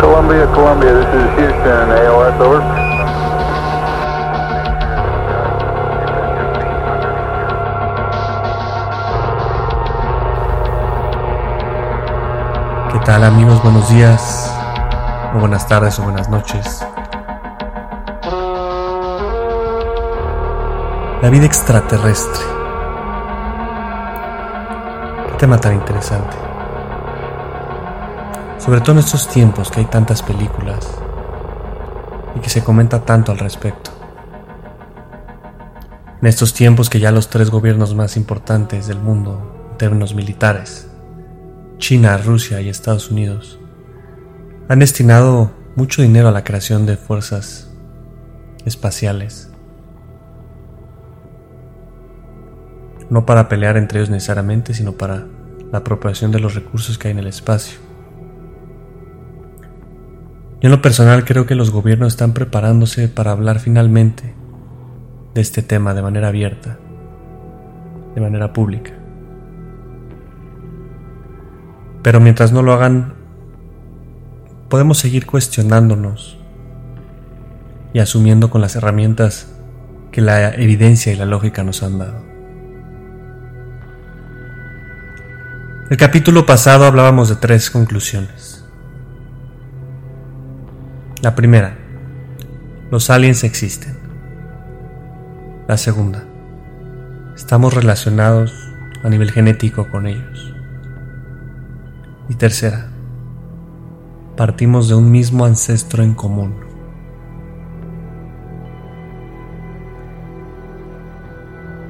Columbia, Columbia, this is Houston, AOS, over. ¿Qué tal amigos? Buenos días, o buenas tardes o buenas noches. La vida extraterrestre. Qué tema tan interesante. Sobre todo en estos tiempos que hay tantas películas y que se comenta tanto al respecto. En estos tiempos que ya los tres gobiernos más importantes del mundo en términos militares China, Rusia y Estados Unidos han destinado mucho dinero a la creación de fuerzas espaciales. No para pelear entre ellos necesariamente, sino para la apropiación de los recursos que hay en el espacio. Yo en lo personal creo que los gobiernos están preparándose para hablar finalmente de este tema de manera abierta, de manera pública. Pero mientras no lo hagan, podemos seguir cuestionándonos y asumiendo con las herramientas que la evidencia y la lógica nos han dado. El capítulo pasado hablábamos de tres conclusiones. La primera, los aliens existen. La segunda, estamos relacionados a nivel genético con ellos. Y tercera, partimos de un mismo ancestro en común.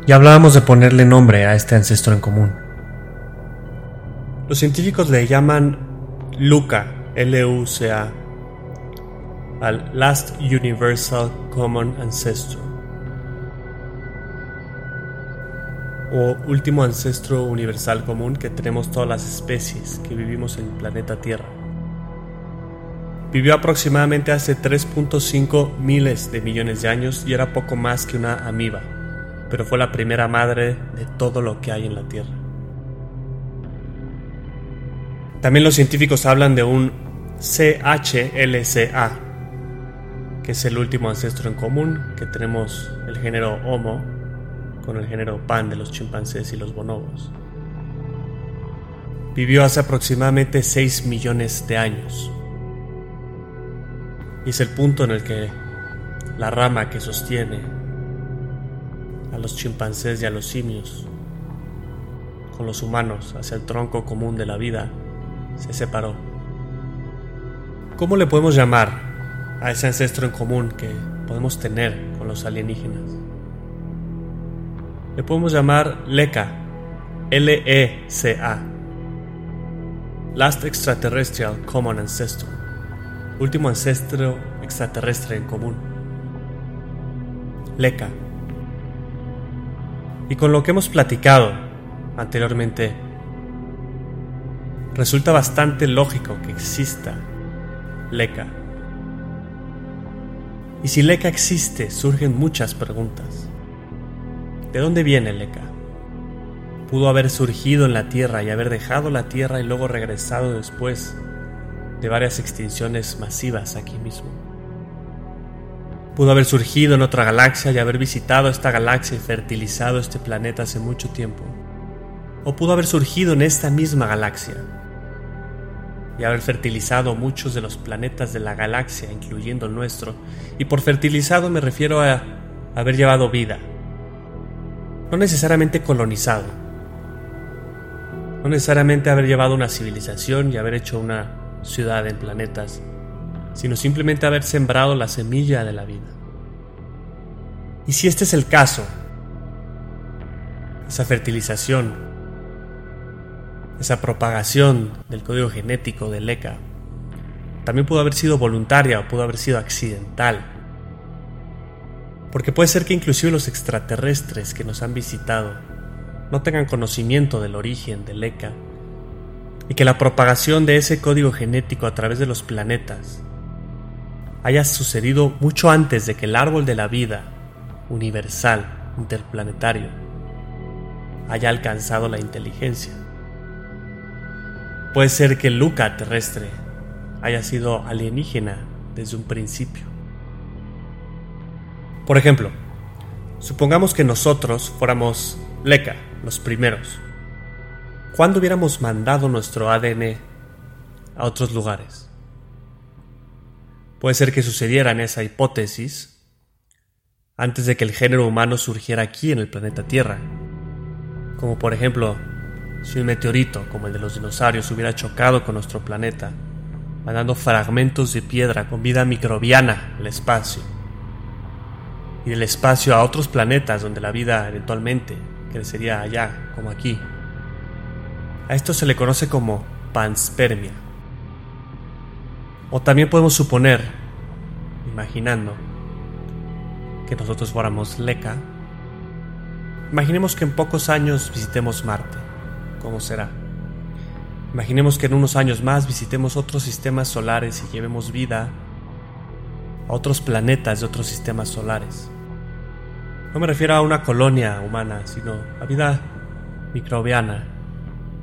Ya hablábamos de ponerle nombre a este ancestro en común. Los científicos le llaman LUCA, L-U-C-A, al Last Universal Common Ancestor, o último ancestro universal común que tenemos todas las especies que vivimos en el planeta Tierra. Vivió aproximadamente hace 3.5 miles de millones de años y era poco más que una amiba, pero fue la primera madre de todo lo que hay en la Tierra. También los científicos hablan de un CHLCA, que es el último ancestro en común, que tenemos el género Homo con el género Pan de los chimpancés y los bonobos. Vivió hace aproximadamente 6 millones de años. Y es el punto en el que la rama que sostiene a los chimpancés y a los simios con los humanos hacia el tronco común de la vida se separó. ¿Cómo le podemos llamar a ese ancestro en común que podemos tener con los alienígenas? Le podemos llamar LECA, L-E-C-A, Last Extraterrestrial Common Ancestor, último ancestro extraterrestre en común. LECA. Y con lo que hemos platicado anteriormente, resulta bastante lógico que exista LECA. Y si LECA existe, surgen muchas preguntas. ¿De dónde viene LECA? Pudo haber surgido en la Tierra y haber dejado la Tierra y luego regresado después de varias extinciones masivas aquí mismo. Pudo haber surgido en otra galaxia y haber visitado esta galaxia y fertilizado este planeta hace mucho tiempo. O pudo haber surgido en esta misma galaxia y haber fertilizado muchos de los planetas de la galaxia, incluyendo el nuestro. Y por fertilizado me refiero a haber llevado vida. No necesariamente colonizado. No necesariamente haber llevado una civilización y haber hecho una ciudad en planetas, sino simplemente haber sembrado la semilla de la vida. Y si este es el caso, esa fertilización, esa propagación del código genético de LECA, también pudo haber sido voluntaria o pudo haber sido accidental. Porque puede ser que inclusive los extraterrestres que nos han visitado no tengan conocimiento del origen del ECA y que la propagación de ese código genético a través de los planetas haya sucedido mucho antes de que el árbol de la vida universal, interplanetario, haya alcanzado la inteligencia. Puede ser que Luca terrestre haya sido alienígena desde un principio. Por ejemplo, supongamos que nosotros fuéramos Leca, los primeros. ¿Cuándo hubiéramos mandado nuestro ADN a otros lugares? Puede ser que sucediera en esa hipótesis antes de que el género humano surgiera aquí en el planeta Tierra. Como por ejemplo, si un meteorito como el de los dinosaurios hubiera chocado con nuestro planeta, mandando fragmentos de piedra con vida microbiana al espacio, y del espacio a otros planetas donde la vida eventualmente crecería allá, como aquí. A esto se le conoce como panspermia. O también podemos suponer, imaginando, que nosotros fuéramos Leca, imaginemos que en pocos años visitemos Marte. ¿Cómo será? Imaginemos que en unos años más visitemos otros sistemas solares y llevemos vida a otros planetas de otros sistemas solares. No me refiero a una colonia humana, sino a vida microbiana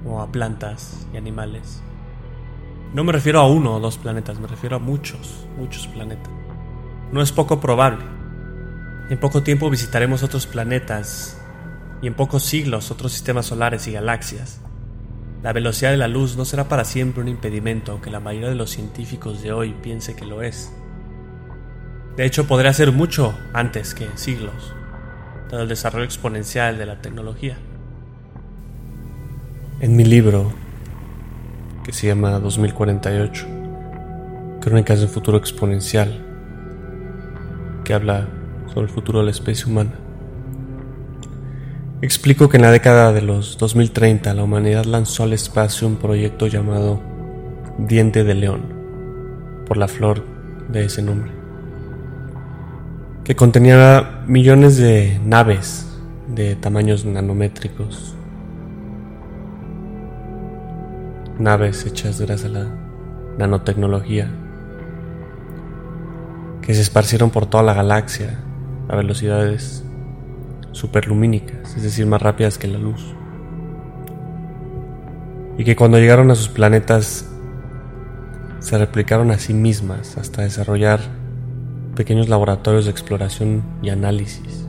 o a plantas y animales. No me refiero a uno o dos planetas, me refiero a muchos, muchos planetas. No es poco probable. En poco tiempo visitaremos otros planetas y en pocos siglos otros sistemas solares y galaxias. La velocidad de la luz no será para siempre un impedimento, aunque la mayoría de los científicos de hoy piense que lo es. De hecho, podría ser mucho antes que siglos dado el desarrollo exponencial de la tecnología. En mi libro, que se llama 2048, Crónicas de un futuro exponencial, que habla sobre el futuro de la especie humana, explico que en la década de los 2030 la humanidad lanzó al espacio un proyecto llamado Diente de León, por la flor de ese nombre que contenía millones de naves de tamaños nanométricos. Naves hechas gracias a la nanotecnología que se esparcieron por toda la galaxia a velocidades superlumínicas, es decir, más rápidas que la luz. Y que cuando llegaron a sus planetas se replicaron a sí mismas hasta desarrollar pequeños laboratorios de exploración y análisis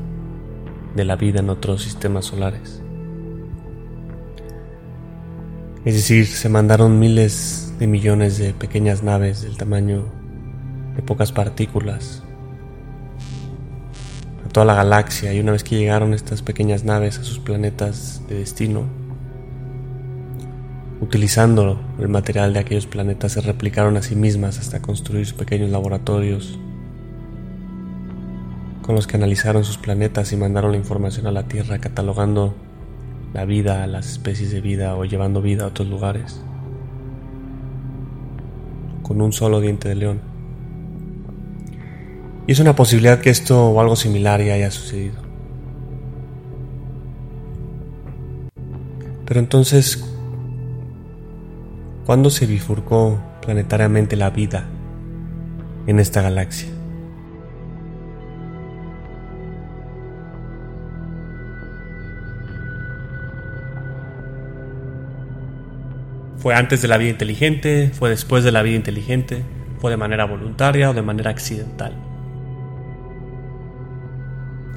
de la vida en otros sistemas solares. Es decir, se mandaron miles de millones de pequeñas naves del tamaño de pocas partículas toda la galaxia y una vez que llegaron estas pequeñas naves a sus planetas de destino, utilizando el material de aquellos planetas se replicaron a sí mismas hasta construir sus pequeños laboratorios con los que analizaron sus planetas y mandaron la información a la Tierra catalogando la vida, las especies de vida o llevando vida a otros lugares, con un solo diente de león. Y es una posibilidad que esto o algo similar ya haya sucedido. Pero entonces, ¿cuándo se bifurcó planetariamente la vida en esta galaxia? Fue antes de la vida inteligente, fue después de la vida inteligente, fue de manera voluntaria o de manera accidental.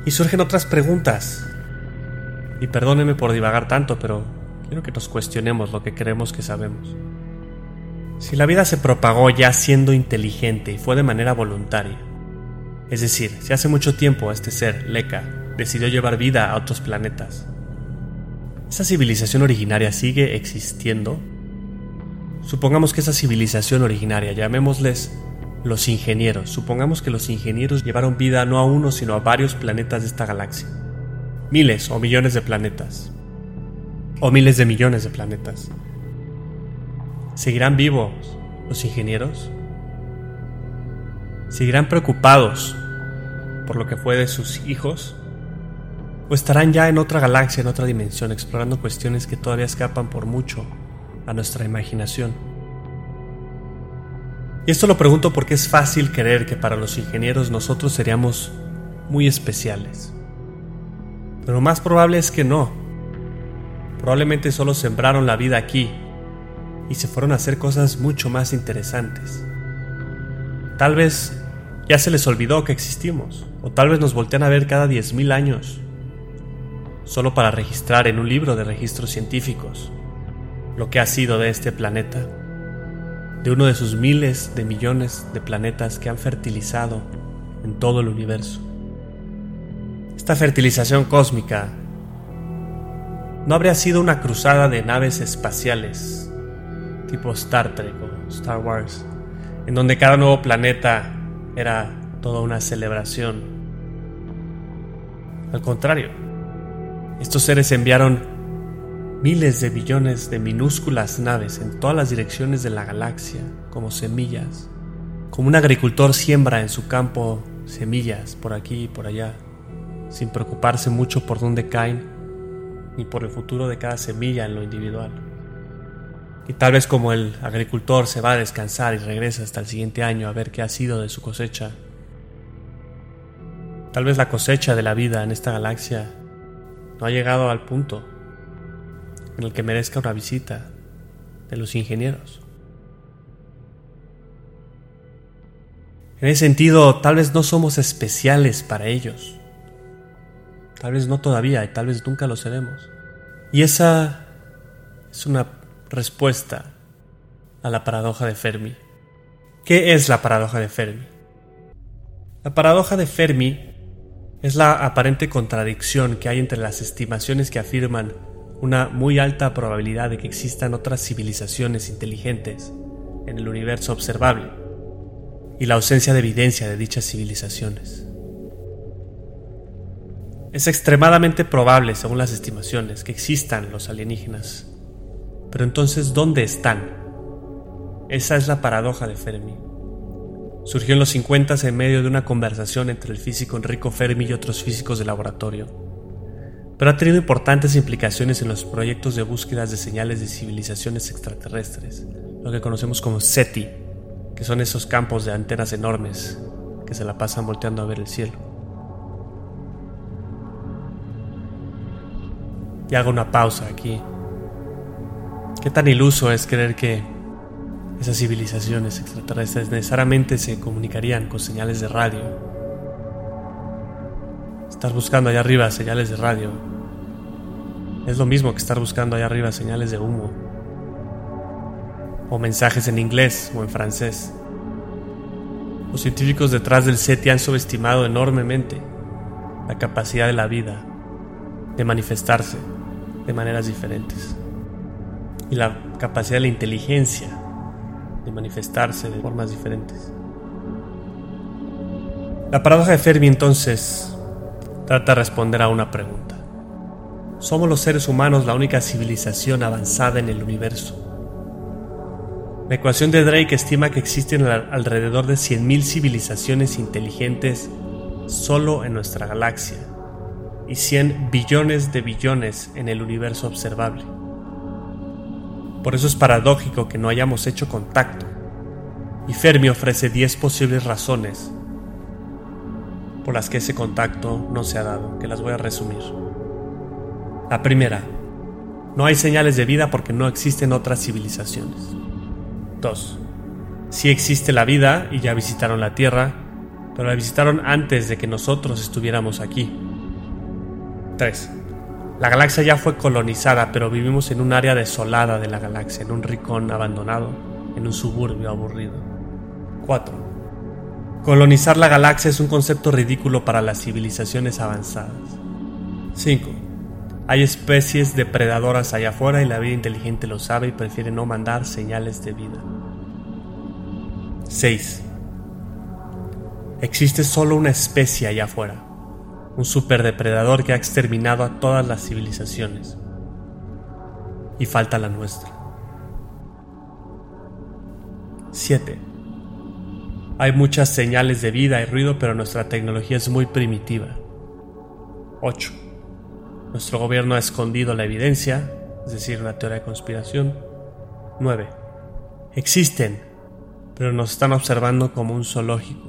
Y surgen otras preguntas. Y perdónenme por divagar tanto, pero quiero que nos cuestionemos lo que creemos que sabemos. Si la vida se propagó ya siendo inteligente y fue de manera voluntaria, es decir, si hace mucho tiempo este ser, Leka, decidió llevar vida a otros planetas, ¿esa civilización originaria sigue existiendo Supongamos que esa civilización originaria, llamémosles los ingenieros, supongamos que los ingenieros llevaron vida no a uno sino a varios planetas de esta galaxia. miles o millones de planetas. O miles de millones de planetas. ¿Seguirán vivos los ingenieros? ¿Seguirán preocupados por lo que fue de sus hijos? ¿O estarán ya en otra galaxia, en otra dimensión, explorando cuestiones que todavía escapan por mucho a nuestra imaginación? Y esto lo pregunto porque es fácil creer que para los ingenieros nosotros seríamos muy especiales. Pero lo más probable es que no. Probablemente solo sembraron la vida aquí y se fueron a hacer cosas mucho más interesantes. Tal vez ya se les olvidó que existimos, o tal vez nos voltean a ver cada 10.000 años, solo para registrar en un libro de registros científicos lo que ha sido de este planeta, de uno de sus miles de millones de planetas que han fertilizado en todo el universo. Esta fertilización cósmica no habría sido una cruzada de naves espaciales tipo Star Trek o Star Wars, en donde cada nuevo planeta era toda una celebración. Al contrario, estos seres enviaron miles de billones de minúsculas naves en todas las direcciones de la galaxia como semillas, como un agricultor siembra en su campo semillas por aquí y por allá sin preocuparse mucho por dónde caen ni por el futuro de cada semilla en lo individual. Y tal vez como el agricultor se va a descansar y regresa hasta el siguiente año a ver qué ha sido de su cosecha, tal vez la cosecha de la vida en esta galaxia no ha llegado al punto en el que merezca una visita de los ingenieros. En ese sentido, tal vez no somos especiales para ellos. Tal vez no todavía y tal vez nunca lo seremos. Y esa es una respuesta a la paradoja de Fermi. ¿Qué es la paradoja de Fermi? La paradoja de Fermi es la aparente contradicción que hay entre las estimaciones que afirman una muy alta probabilidad de que existan otras civilizaciones inteligentes en el universo observable y la ausencia de evidencia de dichas civilizaciones. Es extremadamente probable, según las estimaciones, que existan los alienígenas. Pero entonces, ¿dónde están? Esa es la paradoja de Fermi. Surgió en los 50 en medio de una conversación entre el físico Enrico Fermi y otros físicos de laboratorio. Pero ha tenido importantes implicaciones en los proyectos de búsquedas de señales de civilizaciones extraterrestres, lo que conocemos como SETI, que son esos campos de antenas enormes que se la pasan volteando a ver el cielo. y haga una pausa aquí. ¿Qué tan iluso es creer que esas civilizaciones extraterrestres necesariamente se comunicarían con señales de radio? Estar buscando allá arriba señales de radio es lo mismo que estar buscando allá arriba señales de humo o mensajes en inglés o en francés. Los científicos detrás del SETI han subestimado enormemente la capacidad de la vida de manifestarse de maneras diferentes. Y la capacidad de la inteligencia de manifestarse de formas diferentes. La paradoja de Fermi entonces trata de responder a una pregunta. ¿Somos los seres humanos la única civilización avanzada en el universo? La ecuación de Drake estima que existen alrededor de 100.000 civilizaciones inteligentes solo en nuestra galaxia y 100 billones de billones en el universo observable. Por eso es paradójico que no hayamos hecho contacto, y Fermi ofrece 10 posibles razones por las que ese contacto no se ha dado, que las voy a resumir. La primera, no hay señales de vida porque no existen otras civilizaciones. 2. Sí existe la vida y ya visitaron la Tierra, pero la visitaron antes de que nosotros estuviéramos aquí. 3. La galaxia ya fue colonizada, pero vivimos en un área desolada de la galaxia, en un rincón abandonado, en un suburbio aburrido. 4. Colonizar la galaxia es un concepto ridículo para las civilizaciones avanzadas. 5. Hay especies depredadoras allá afuera y la vida inteligente lo sabe y prefiere no mandar señales de vida. 6. Existe solo una especie allá afuera, un superdepredador que ha exterminado a todas las civilizaciones. Y falta la nuestra. 7. Hay muchas señales de vida y ruido, pero nuestra tecnología es muy primitiva. 8. Nuestro gobierno ha escondido la evidencia, es decir, una teoría de conspiración. 9. Existen, pero nos están observando como un zoológico.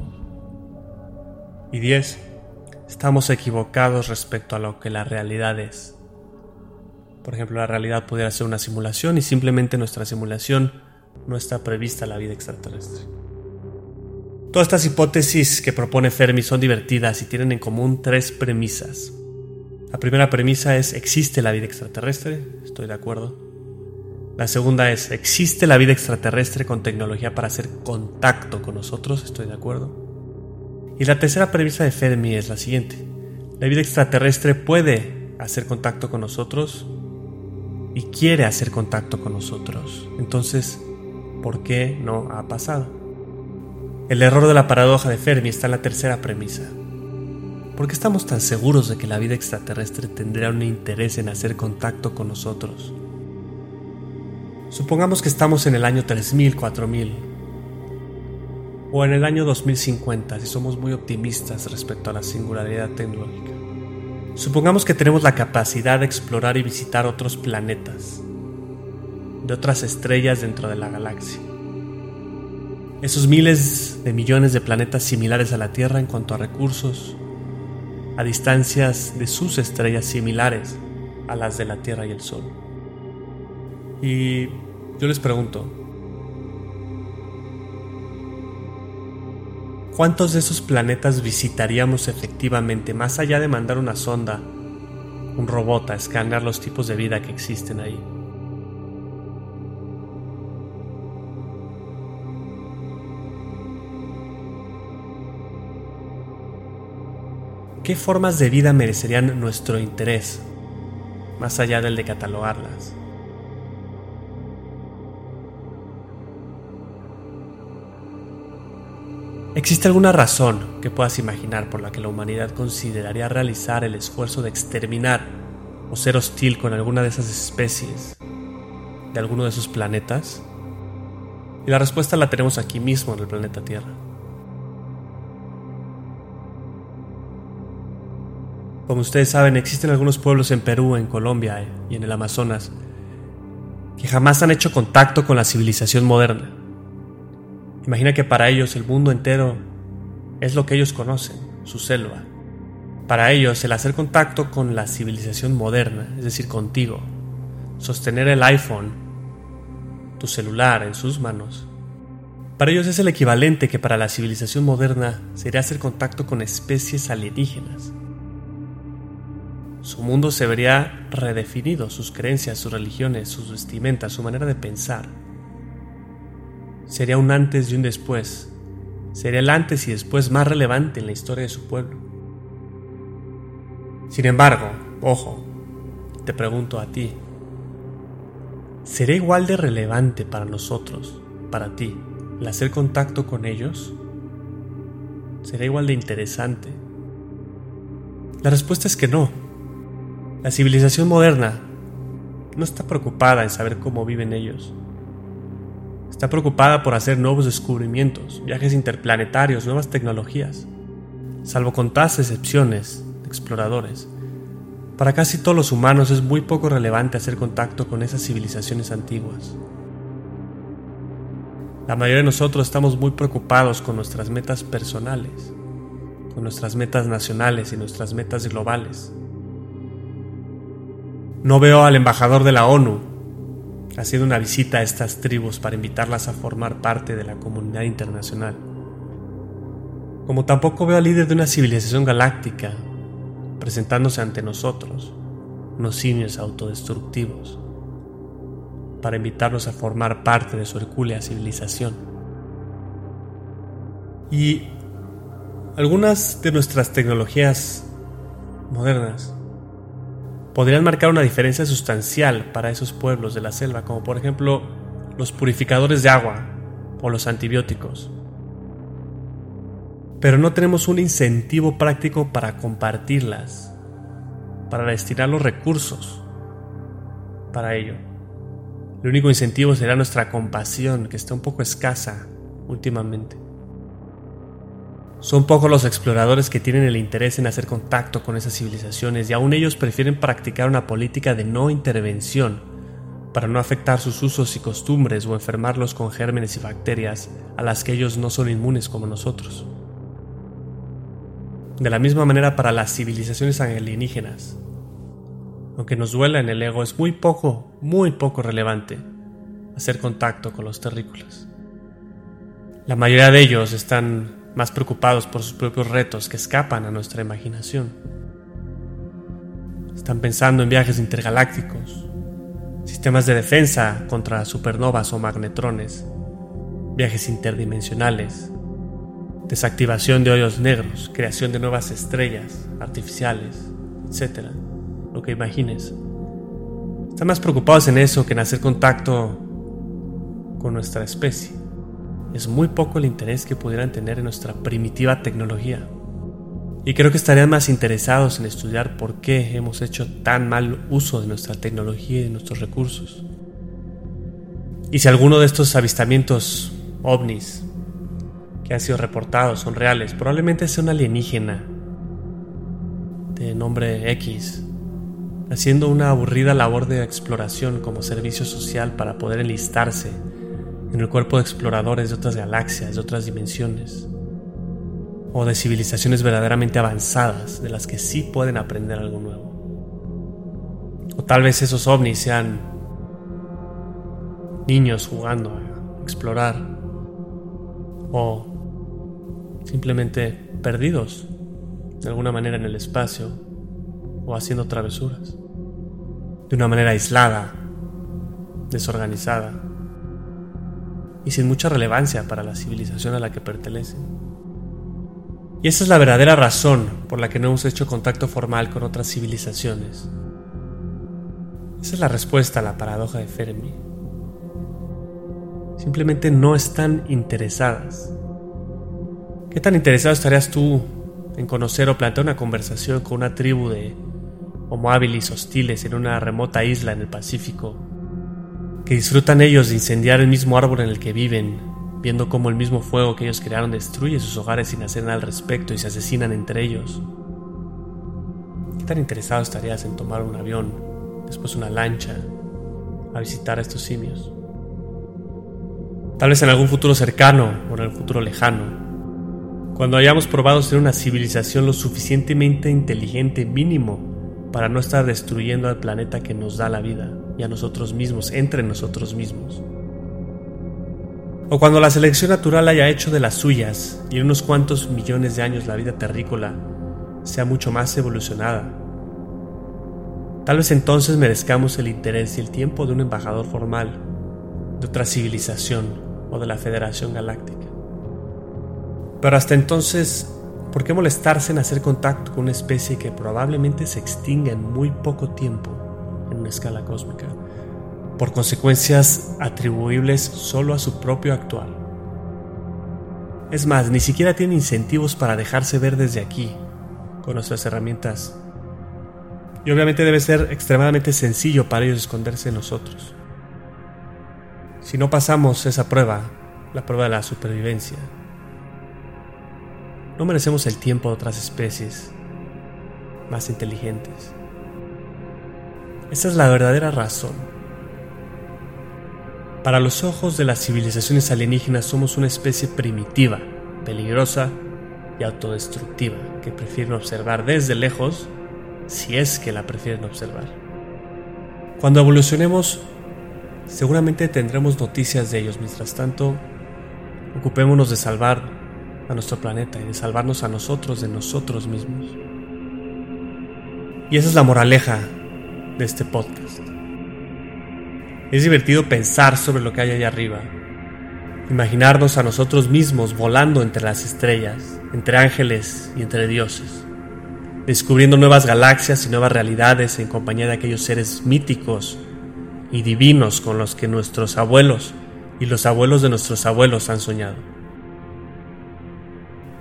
Y 10. Estamos equivocados respecto a lo que la realidad es. Por ejemplo, la realidad pudiera ser una simulación y simplemente nuestra simulación no está prevista la vida extraterrestre. Todas estas hipótesis que propone Fermi son divertidas y tienen en común tres premisas. La primera premisa es existe la vida extraterrestre, estoy de acuerdo. La segunda es existe la vida extraterrestre con tecnología para hacer contacto con nosotros, estoy de acuerdo. Y la tercera premisa de Fermi es la siguiente. La vida extraterrestre puede hacer contacto con nosotros y quiere hacer contacto con nosotros. Entonces, ¿por qué no ha pasado? El error de la paradoja de Fermi está en la tercera premisa. ¿Por qué estamos tan seguros de que la vida extraterrestre tendría un interés en hacer contacto con nosotros? Supongamos que estamos en el año 3000, 4000, o en el año 2050 si somos muy optimistas respecto a la singularidad tecnológica. Supongamos que tenemos la capacidad de explorar y visitar otros planetas, de otras estrellas dentro de la galaxia. Esos miles de millones de planetas similares a la Tierra en cuanto a recursos, a distancias de sus estrellas similares a las de la Tierra y el Sol. Y yo les pregunto, ¿Cuántos de esos planetas visitaríamos efectivamente más allá de mandar una sonda, un robot a escanear los tipos de vida que existen ahí? ¿Qué formas de vida merecerían nuestro interés, más allá del de catalogarlas? ¿Existe alguna razón que puedas imaginar por la que la humanidad consideraría realizar el esfuerzo de exterminar o ser hostil con alguna de esas especies de alguno de esos planetas? Y la respuesta la tenemos aquí mismo en el planeta Tierra. Como ustedes saben, existen algunos pueblos en Perú, en Colombia y en el Amazonas que jamás han hecho contacto con la civilización moderna. Imagina que para ellos el mundo entero es lo que ellos conocen, su selva. Para ellos el hacer contacto con la civilización moderna, es decir, contigo, sostener el iPhone, tu celular en sus manos, para ellos es el equivalente que para la civilización moderna sería hacer contacto con especies alienígenas. Su mundo se vería redefinido, sus creencias, sus religiones, sus vestimentas, su manera de pensar sería un antes y un después. Sería el antes y después más relevante en la historia de su pueblo. Sin embargo, ojo, te pregunto a ti, ¿será igual de relevante para nosotros, para ti, el hacer contacto con ellos? ¿Será igual de interesante? La respuesta es que no. La civilización moderna no está preocupada en saber cómo viven ellos. Está preocupada por hacer nuevos descubrimientos, viajes interplanetarios, nuevas tecnologías. Salvo contadas excepciones de exploradores, para casi todos los humanos es muy poco relevante hacer contacto con esas civilizaciones antiguas. La mayoría de nosotros estamos muy preocupados con nuestras metas personales, con nuestras metas nacionales y nuestras metas globales. No veo al embajador de la ONU haciendo una visita a estas tribus para invitarlas a formar parte de la comunidad internacional. Como tampoco veo al líder de una civilización galáctica presentándose ante nosotros, unos simios autodestructivos, para invitarnos a formar parte de su hercúlea civilización. Y algunas de nuestras tecnologías modernas podrían marcar una diferencia sustancial para esos pueblos de la selva, como por ejemplo los purificadores de agua o los antibióticos. pero no tenemos un incentivo práctico para compartirlas, para destinar los recursos para ello. El único incentivo será nuestra compasión, que está un poco escasa últimamente. Son pocos los exploradores que tienen el interés en hacer contacto con esas civilizaciones y aún ellos prefieren practicar una política de no intervención para no afectar sus usos y costumbres o enfermarlos con gérmenes y bacterias a las que ellos no son inmunes como nosotros. De la misma manera para las civilizaciones alienígenas, aunque nos duela en el ego, es muy poco, muy poco relevante hacer contacto con los terrícolas. La mayoría de ellos están más preocupados por sus propios retos que escapan a nuestra imaginación. Están pensando en viajes intergalácticos, sistemas de defensa contra supernovas o magnetrones, viajes interdimensionales, desactivación de hoyos negros, creación de nuevas estrellas artificiales, etc. Lo que imagines. Están más preocupados en eso que en hacer contacto con nuestra especie es muy poco el interés que pudieran tener en nuestra primitiva tecnología. Y creo que estarían más interesados en estudiar por qué hemos hecho tan mal uso de nuestra tecnología y de nuestros recursos. Y si alguno de estos avistamientos ovnis que han sido reportados son reales, probablemente sea un alienígena de nombre X, haciendo una aburrida labor de exploración como servicio social para poder enlistarse en el cuerpo de exploradores de otras galaxias, de otras dimensiones, o de civilizaciones verdaderamente avanzadas, de las que sí pueden aprender algo nuevo. O tal vez esos ovnis sean niños jugando a explorar, o simplemente perdidos de alguna manera en el espacio, o haciendo travesuras, de una manera aislada, desorganizada y sin mucha relevancia para la civilización a la que pertenecen. Y esa es la verdadera razón por la que no hemos hecho contacto formal con otras civilizaciones. Esa es la respuesta a la paradoja de Fermi. Simplemente no están interesadas. ¿Qué tan interesado estarías tú en conocer o plantear una conversación con una tribu de Homo habilis hostiles en una remota isla en el Pacífico que disfrutan ellos de incendiar el mismo árbol en el que viven, viendo cómo el mismo fuego que ellos crearon destruye sus hogares sin hacer nada al respecto y se asesinan entre ellos. ¿Qué tan interesado estarías en tomar un avión, después una lancha, a visitar a estos simios? Tal vez en algún futuro cercano o en el futuro lejano, cuando hayamos probado ser una civilización lo suficientemente inteligente mínimo para no estar destruyendo al planeta que nos da la vida y a nosotros mismos, entre nosotros mismos. O cuando la selección natural haya hecho de las suyas y en unos cuantos millones de años la vida terrícola sea mucho más evolucionada. Tal vez entonces merezcamos el interés y el tiempo de un embajador formal de otra civilización o de la Federación Galáctica. Pero hasta entonces, ¿por qué molestarse en hacer contacto con una especie que probablemente se extinga en muy poco tiempo una escala cósmica, por consecuencias atribuibles solo a su propio actual. Es más, ni siquiera tiene incentivos para dejarse ver desde aquí, con nuestras herramientas. Y obviamente debe ser extremadamente sencillo para ellos esconderse en nosotros. Si no pasamos esa prueba, la prueba de la supervivencia, no merecemos el tiempo de otras especies más inteligentes. Esa es la verdadera razón. Para los ojos de las civilizaciones alienígenas somos una especie primitiva, peligrosa y autodestructiva que prefieren observar desde lejos si es que la prefieren observar. Cuando evolucionemos, seguramente tendremos noticias de ellos. Mientras tanto, ocupémonos de salvar a nuestro planeta y de salvarnos a nosotros de nosotros mismos. Y esa es la moraleja de este podcast. Es divertido pensar sobre lo que hay allá arriba, imaginarnos a nosotros mismos volando entre las estrellas, entre ángeles y entre dioses, descubriendo nuevas galaxias y nuevas realidades en compañía de aquellos seres míticos y divinos con los que nuestros abuelos y los abuelos de nuestros abuelos han soñado.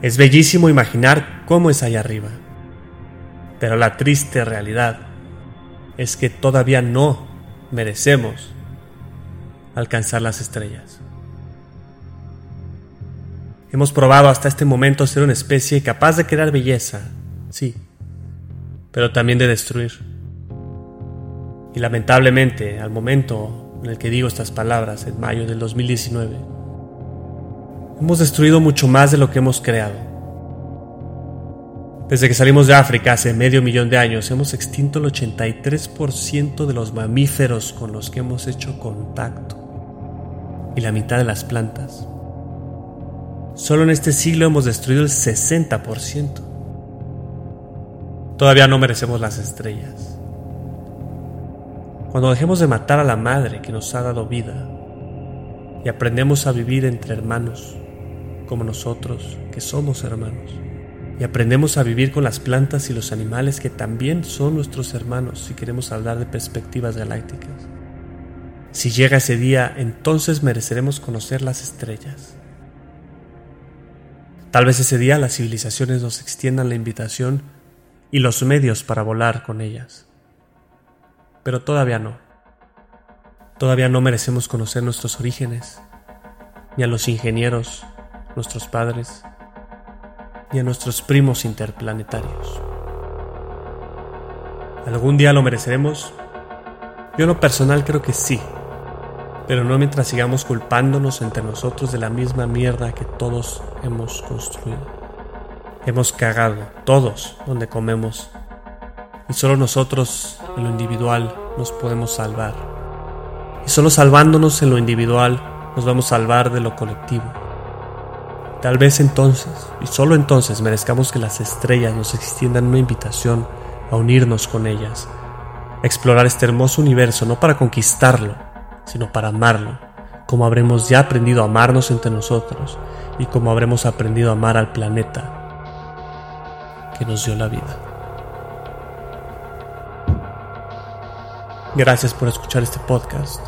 Es bellísimo imaginar cómo es allá arriba. Pero la triste realidad es que todavía no merecemos alcanzar las estrellas. Hemos probado hasta este momento ser una especie capaz de crear belleza, sí, pero también de destruir. Y lamentablemente, al momento en el que digo estas palabras, en mayo del 2019, hemos destruido mucho más de lo que hemos creado. Desde que salimos de África hace medio millón de años, hemos extinto el 83% de los mamíferos con los que hemos hecho contacto y la mitad de las plantas. Solo en este siglo hemos destruido el 60%. Todavía no merecemos las estrellas. Cuando dejemos de matar a la madre que nos ha dado vida y aprendemos a vivir entre hermanos, como nosotros, que somos hermanos y aprendemos a vivir con las plantas y los animales que también son nuestros hermanos si queremos hablar de perspectivas galácticas. Si llega ese día, entonces mereceremos conocer las estrellas. Tal vez ese día las civilizaciones nos extiendan la invitación y los medios para volar con ellas. Pero todavía no. Todavía no merecemos conocer nuestros orígenes, ni a los ingenieros, nuestros padres, y a nuestros primos interplanetarios. ¿Algún día lo mereceremos? Yo en lo personal creo que sí, pero no mientras sigamos culpándonos entre nosotros de la misma mierda que todos hemos construido. Hemos cagado, todos, donde comemos, y solo nosotros, en lo individual, nos podemos salvar. Y solo salvándonos en lo individual, nos vamos a salvar de lo colectivo. Tal vez entonces, y solo entonces, merezcamos que las estrellas nos extiendan una invitación a unirnos con ellas, a explorar este hermoso universo no para conquistarlo, sino para amarlo, como habremos ya aprendido a amarnos entre nosotros y como habremos aprendido a amar al planeta que nos dio la vida. Gracias por escuchar este podcast.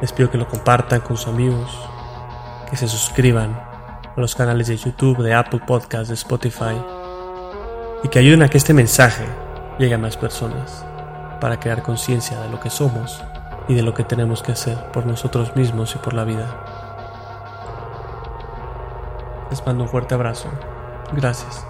Les pido que lo compartan con sus amigos, que se suscriban a los canales de YouTube, de Apple Podcasts, de Spotify, y que ayuden a que este mensaje llegue a más personas para crear conciencia de lo que somos y de lo que tenemos que hacer por nosotros mismos y por la vida. Les mando un fuerte abrazo. Gracias.